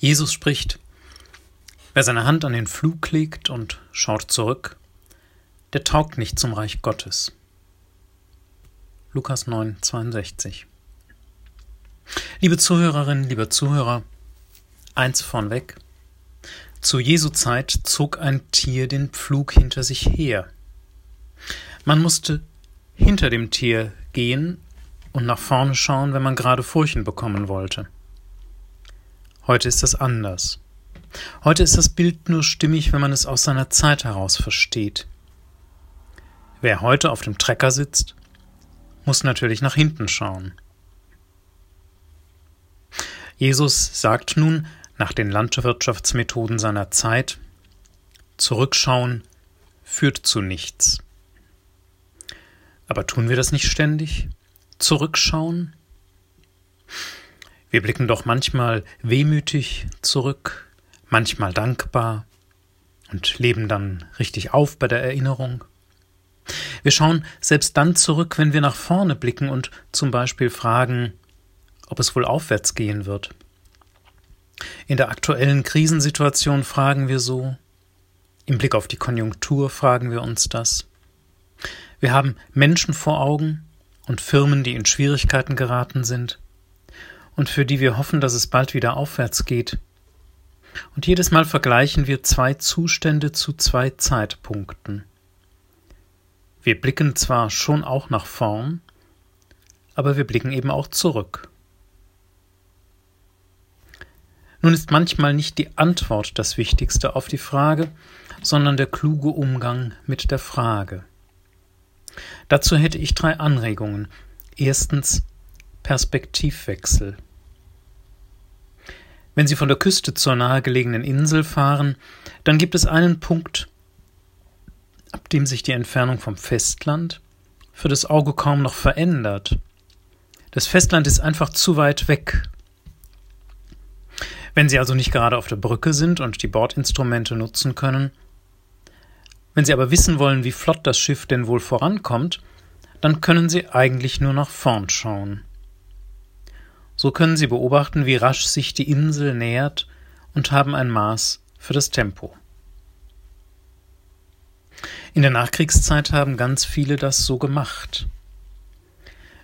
Jesus spricht, wer seine Hand an den Flug legt und schaut zurück, der taugt nicht zum Reich Gottes. Lukas 9, 62. Liebe Zuhörerinnen, liebe Zuhörer, eins vornweg. Zu Jesu Zeit zog ein Tier den Pflug hinter sich her. Man musste hinter dem Tier gehen und nach vorne schauen, wenn man gerade Furchen bekommen wollte. Heute ist das anders. Heute ist das Bild nur stimmig, wenn man es aus seiner Zeit heraus versteht. Wer heute auf dem Trecker sitzt, muss natürlich nach hinten schauen. Jesus sagt nun nach den Landwirtschaftsmethoden seiner Zeit, Zurückschauen führt zu nichts. Aber tun wir das nicht ständig? Zurückschauen? Wir blicken doch manchmal wehmütig zurück, manchmal dankbar und leben dann richtig auf bei der Erinnerung. Wir schauen selbst dann zurück, wenn wir nach vorne blicken und zum Beispiel fragen, ob es wohl aufwärts gehen wird. In der aktuellen Krisensituation fragen wir so, im Blick auf die Konjunktur fragen wir uns das. Wir haben Menschen vor Augen und Firmen, die in Schwierigkeiten geraten sind und für die wir hoffen, dass es bald wieder aufwärts geht. Und jedes Mal vergleichen wir zwei Zustände zu zwei Zeitpunkten. Wir blicken zwar schon auch nach vorn, aber wir blicken eben auch zurück. Nun ist manchmal nicht die Antwort das Wichtigste auf die Frage, sondern der kluge Umgang mit der Frage. Dazu hätte ich drei Anregungen. Erstens Perspektivwechsel. Wenn Sie von der Küste zur nahegelegenen Insel fahren, dann gibt es einen Punkt, ab dem sich die Entfernung vom Festland für das Auge kaum noch verändert. Das Festland ist einfach zu weit weg. Wenn Sie also nicht gerade auf der Brücke sind und die Bordinstrumente nutzen können, wenn Sie aber wissen wollen, wie flott das Schiff denn wohl vorankommt, dann können Sie eigentlich nur nach vorn schauen. So können Sie beobachten, wie rasch sich die Insel nähert und haben ein Maß für das Tempo. In der Nachkriegszeit haben ganz viele das so gemacht.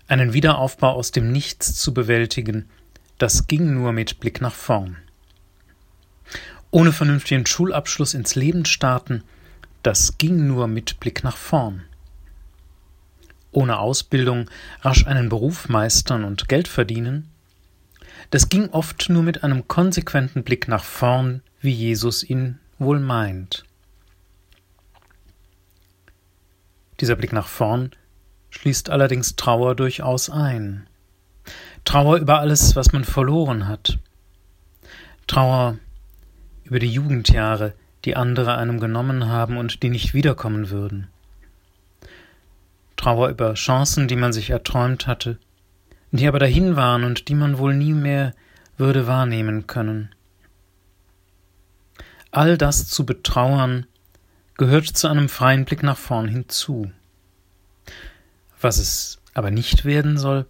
Einen Wiederaufbau aus dem Nichts zu bewältigen, das ging nur mit Blick nach vorn. Ohne vernünftigen Schulabschluss ins Leben starten, das ging nur mit Blick nach vorn. Ohne Ausbildung rasch einen Beruf meistern und Geld verdienen, das ging oft nur mit einem konsequenten Blick nach vorn, wie Jesus ihn wohl meint. Dieser Blick nach vorn schließt allerdings Trauer durchaus ein. Trauer über alles, was man verloren hat. Trauer über die Jugendjahre, die andere einem genommen haben und die nicht wiederkommen würden. Trauer über Chancen, die man sich erträumt hatte, die aber dahin waren und die man wohl nie mehr würde wahrnehmen können. All das zu betrauern gehört zu einem freien Blick nach vorn hinzu. Was es aber nicht werden soll,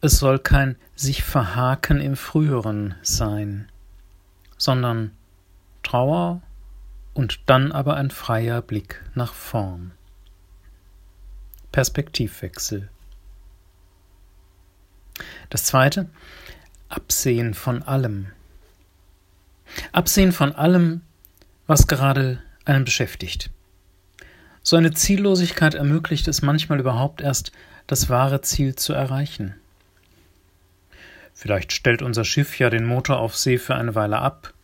es soll kein sich verhaken im Früheren sein, sondern Trauer und dann aber ein freier Blick nach vorn. Perspektivwechsel. Das zweite, Absehen von allem. Absehen von allem, was gerade einen beschäftigt. So eine Ziellosigkeit ermöglicht es manchmal überhaupt erst, das wahre Ziel zu erreichen. Vielleicht stellt unser Schiff ja den Motor auf See für eine Weile ab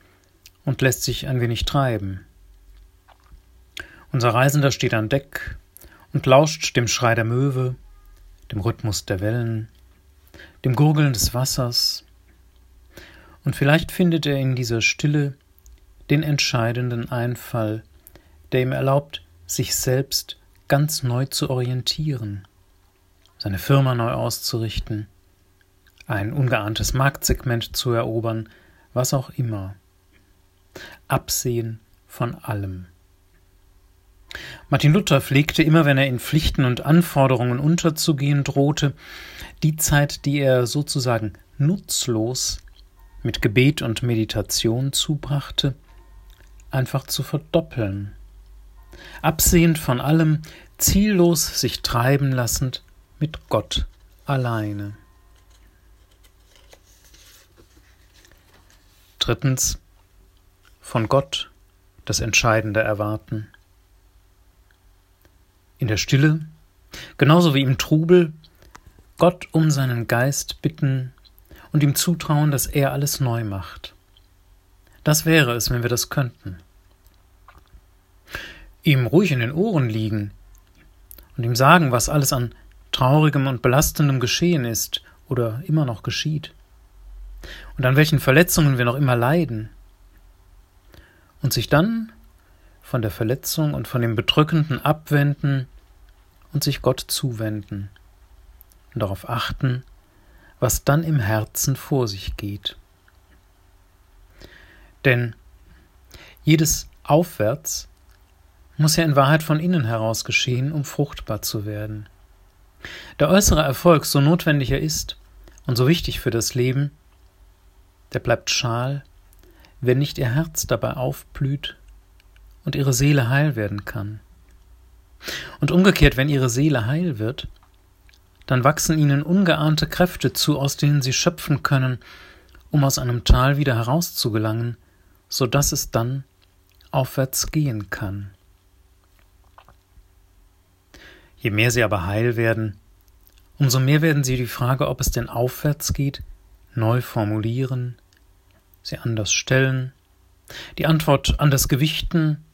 und lässt sich ein wenig treiben. Unser Reisender steht an Deck und lauscht dem Schrei der Möwe, dem Rhythmus der Wellen, dem Gurgeln des Wassers, und vielleicht findet er in dieser Stille den entscheidenden Einfall, der ihm erlaubt, sich selbst ganz neu zu orientieren, seine Firma neu auszurichten, ein ungeahntes Marktsegment zu erobern, was auch immer. Absehen von allem. Martin Luther pflegte immer, wenn er in Pflichten und Anforderungen unterzugehen drohte, die Zeit, die er sozusagen nutzlos mit Gebet und Meditation zubrachte, einfach zu verdoppeln. Absehend von allem, ziellos sich treiben lassend mit Gott alleine. Drittens, von Gott das Entscheidende erwarten. In der Stille, genauso wie im Trubel, Gott um seinen Geist bitten und ihm zutrauen, dass er alles neu macht. Das wäre es, wenn wir das könnten. Ihm ruhig in den Ohren liegen und ihm sagen, was alles an traurigem und belastendem geschehen ist oder immer noch geschieht und an welchen Verletzungen wir noch immer leiden. Und sich dann von der Verletzung und von dem Bedrückenden abwenden und sich Gott zuwenden und darauf achten, was dann im Herzen vor sich geht. Denn jedes Aufwärts muss ja in Wahrheit von innen heraus geschehen, um fruchtbar zu werden. Der äußere Erfolg, so notwendig er ist und so wichtig für das Leben, der bleibt schal, wenn nicht ihr Herz dabei aufblüht und ihre Seele heil werden kann. Und umgekehrt, wenn ihre Seele heil wird, dann wachsen ihnen ungeahnte Kräfte zu, aus denen sie schöpfen können, um aus einem Tal wieder herauszugelangen, so dass es dann aufwärts gehen kann. Je mehr sie aber heil werden, umso mehr werden sie die Frage, ob es denn aufwärts geht, neu formulieren, sie anders stellen, die Antwort anders gewichten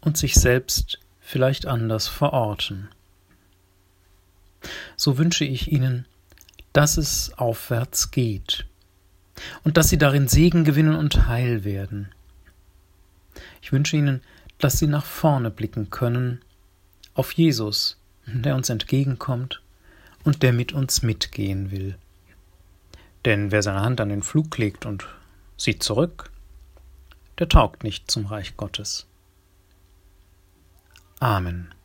und sich selbst vielleicht anders verorten so wünsche ich Ihnen, dass es aufwärts geht und dass Sie darin Segen gewinnen und heil werden. Ich wünsche Ihnen, dass Sie nach vorne blicken können, auf Jesus, der uns entgegenkommt und der mit uns mitgehen will. Denn wer seine Hand an den Flug legt und sieht zurück, der taugt nicht zum Reich Gottes. Amen.